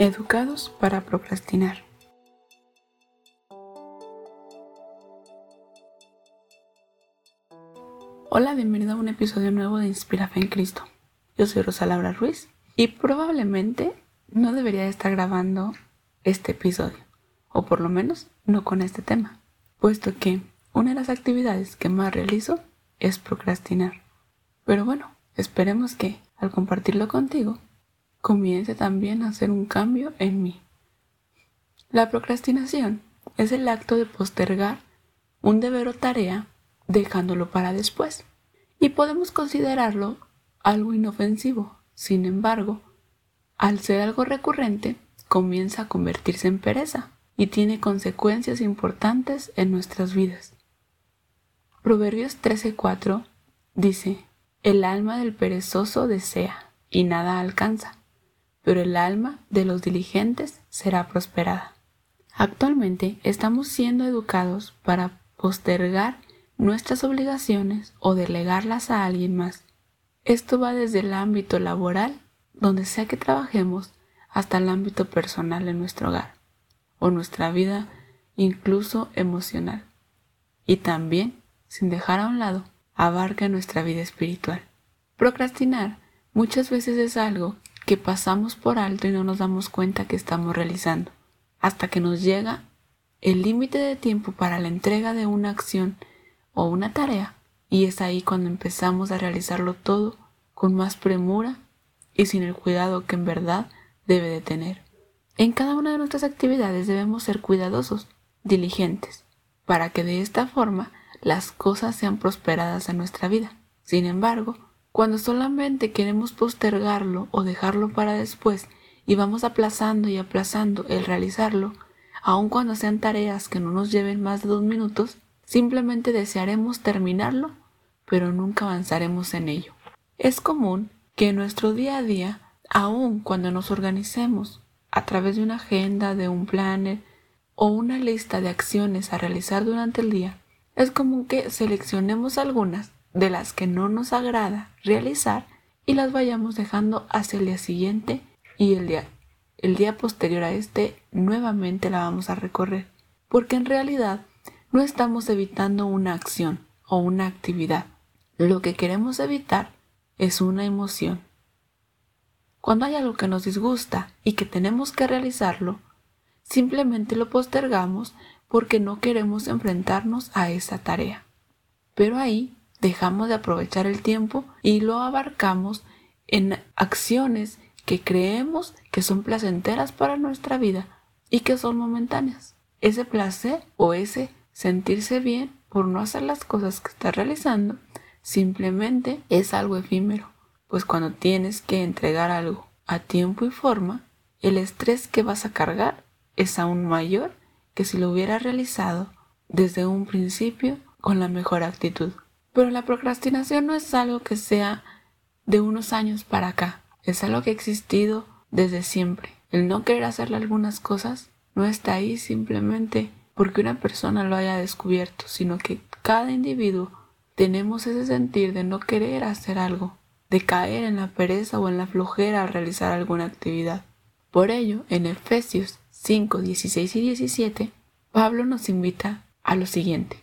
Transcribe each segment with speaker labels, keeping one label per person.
Speaker 1: Educados para procrastinar. Hola, bienvenido a un episodio nuevo de Inspira Fe en Cristo. Yo soy Rosa Laura Ruiz y probablemente no debería estar grabando este episodio, o por lo menos no con este tema, puesto que una de las actividades que más realizo es procrastinar. Pero bueno, esperemos que al compartirlo contigo comience también a hacer un cambio en mí. La procrastinación es el acto de postergar un deber o tarea dejándolo para después. Y podemos considerarlo algo inofensivo. Sin embargo, al ser algo recurrente, comienza a convertirse en pereza y tiene consecuencias importantes en nuestras vidas. Proverbios 13:4 dice, El alma del perezoso desea y nada alcanza, pero el alma de los diligentes será prosperada. Actualmente estamos siendo educados para postergar nuestras obligaciones o delegarlas a alguien más. Esto va desde el ámbito laboral, donde sea que trabajemos, hasta el ámbito personal en nuestro hogar o nuestra vida incluso emocional. Y también, sin dejar a un lado, abarca nuestra vida espiritual. Procrastinar muchas veces es algo que pasamos por alto y no nos damos cuenta que estamos realizando, hasta que nos llega el límite de tiempo para la entrega de una acción o una tarea, y es ahí cuando empezamos a realizarlo todo con más premura y sin el cuidado que en verdad debe de tener. En cada una de nuestras actividades debemos ser cuidadosos, diligentes, para que de esta forma las cosas sean prosperadas en nuestra vida. Sin embargo, cuando solamente queremos postergarlo o dejarlo para después y vamos aplazando y aplazando el realizarlo, aun cuando sean tareas que no nos lleven más de dos minutos, simplemente desearemos terminarlo, pero nunca avanzaremos en ello. Es común que en nuestro día a día, aun cuando nos organicemos a través de una agenda, de un planner o una lista de acciones a realizar durante el día, es común que seleccionemos algunas de las que no nos agrada realizar y las vayamos dejando hacia el día siguiente y el día, el día posterior a este nuevamente la vamos a recorrer. Porque en realidad no estamos evitando una acción o una actividad. Lo que queremos evitar es una emoción. Cuando hay algo que nos disgusta y que tenemos que realizarlo, simplemente lo postergamos porque no queremos enfrentarnos a esa tarea. Pero ahí dejamos de aprovechar el tiempo y lo abarcamos en acciones que creemos que son placenteras para nuestra vida y que son momentáneas. Ese placer o ese sentirse bien por no hacer las cosas que estás realizando simplemente es algo efímero, pues cuando tienes que entregar algo a tiempo y forma, el estrés que vas a cargar es aún mayor que si lo hubieras realizado desde un principio con la mejor actitud. Pero la procrastinación no es algo que sea de unos años para acá, es algo que ha existido desde siempre. El no querer hacerle algunas cosas no está ahí simplemente porque una persona lo haya descubierto, sino que cada individuo tenemos ese sentir de no querer hacer algo, de caer en la pereza o en la flojera al realizar alguna actividad. Por ello, en Efesios 5, 16 y 17, Pablo nos invita a lo siguiente.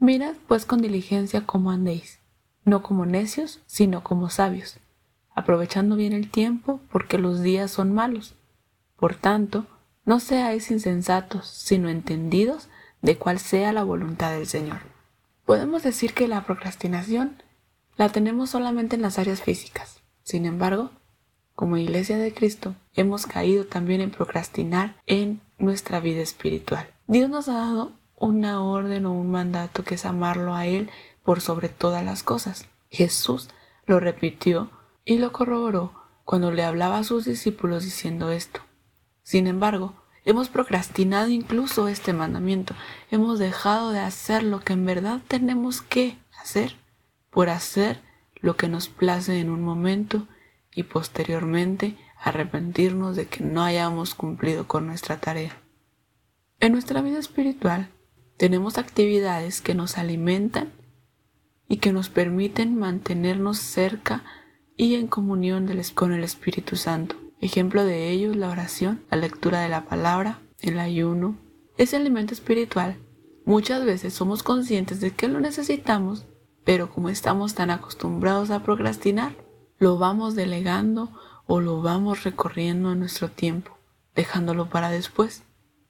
Speaker 1: Mirad pues con diligencia cómo andéis, no como necios, sino como sabios, aprovechando bien el tiempo, porque los días son malos. Por tanto, no seáis insensatos, sino entendidos de cuál sea la voluntad del Señor. Podemos decir que la procrastinación la tenemos solamente en las áreas físicas. Sin embargo, como Iglesia de Cristo, hemos caído también en procrastinar en nuestra vida espiritual. Dios nos ha dado una orden o un mandato que es amarlo a Él por sobre todas las cosas. Jesús lo repitió y lo corroboró cuando le hablaba a sus discípulos diciendo esto. Sin embargo, hemos procrastinado incluso este mandamiento. Hemos dejado de hacer lo que en verdad tenemos que hacer por hacer lo que nos place en un momento y posteriormente arrepentirnos de que no hayamos cumplido con nuestra tarea. En nuestra vida espiritual tenemos actividades que nos alimentan y que nos permiten mantenernos cerca y en comunión con el Espíritu Santo. Ejemplo de ello la oración, la lectura de la palabra, el ayuno. Ese alimento espiritual. Muchas veces somos conscientes de que lo necesitamos, pero como estamos tan acostumbrados a procrastinar, lo vamos delegando o lo vamos recorriendo en nuestro tiempo, dejándolo para después.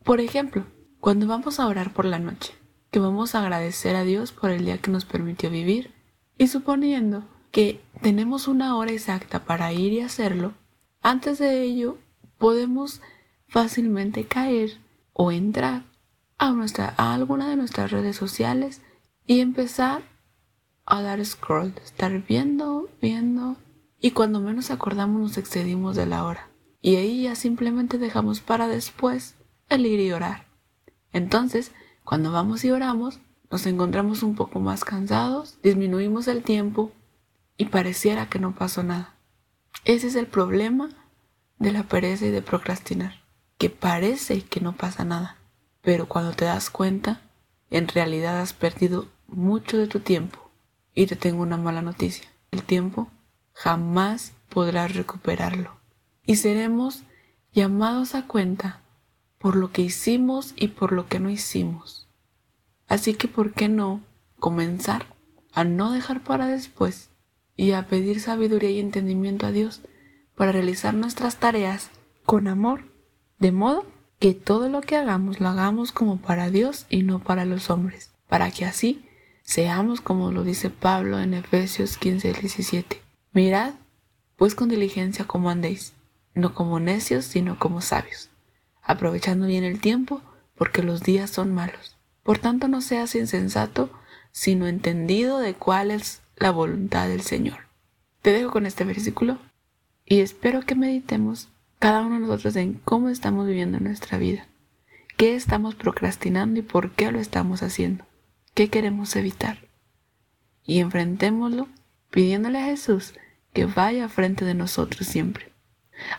Speaker 1: Por ejemplo, cuando vamos a orar por la noche, que vamos a agradecer a Dios por el día que nos permitió vivir, y suponiendo que tenemos una hora exacta para ir y hacerlo, antes de ello podemos fácilmente caer o entrar a, nuestra, a alguna de nuestras redes sociales y empezar a dar scroll, estar viendo, viendo, y cuando menos acordamos nos excedimos de la hora. Y ahí ya simplemente dejamos para después el ir y orar. Entonces, cuando vamos y oramos, nos encontramos un poco más cansados, disminuimos el tiempo y pareciera que no pasó nada. Ese es el problema de la pereza y de procrastinar, que parece que no pasa nada, pero cuando te das cuenta, en realidad has perdido mucho de tu tiempo. Y te tengo una mala noticia, el tiempo jamás podrás recuperarlo. Y seremos llamados a cuenta por lo que hicimos y por lo que no hicimos. Así que, ¿por qué no comenzar a no dejar para después y a pedir sabiduría y entendimiento a Dios para realizar nuestras tareas con amor, de modo que todo lo que hagamos lo hagamos como para Dios y no para los hombres, para que así seamos como lo dice Pablo en Efesios 15, 17 Mirad, pues con diligencia como andéis, no como necios, sino como sabios, aprovechando bien el tiempo, porque los días son malos. Por tanto, no seas insensato, sino entendido de cuál es la voluntad del Señor. Te dejo con este versículo y espero que meditemos cada uno de nosotros en cómo estamos viviendo nuestra vida, qué estamos procrastinando y por qué lo estamos haciendo, qué queremos evitar. Y enfrentémoslo pidiéndole a Jesús que vaya frente de nosotros siempre.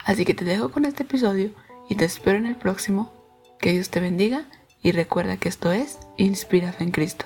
Speaker 1: Así que te dejo con este episodio y te espero en el próximo. Que Dios te bendiga y recuerda que esto es Inspira en Cristo.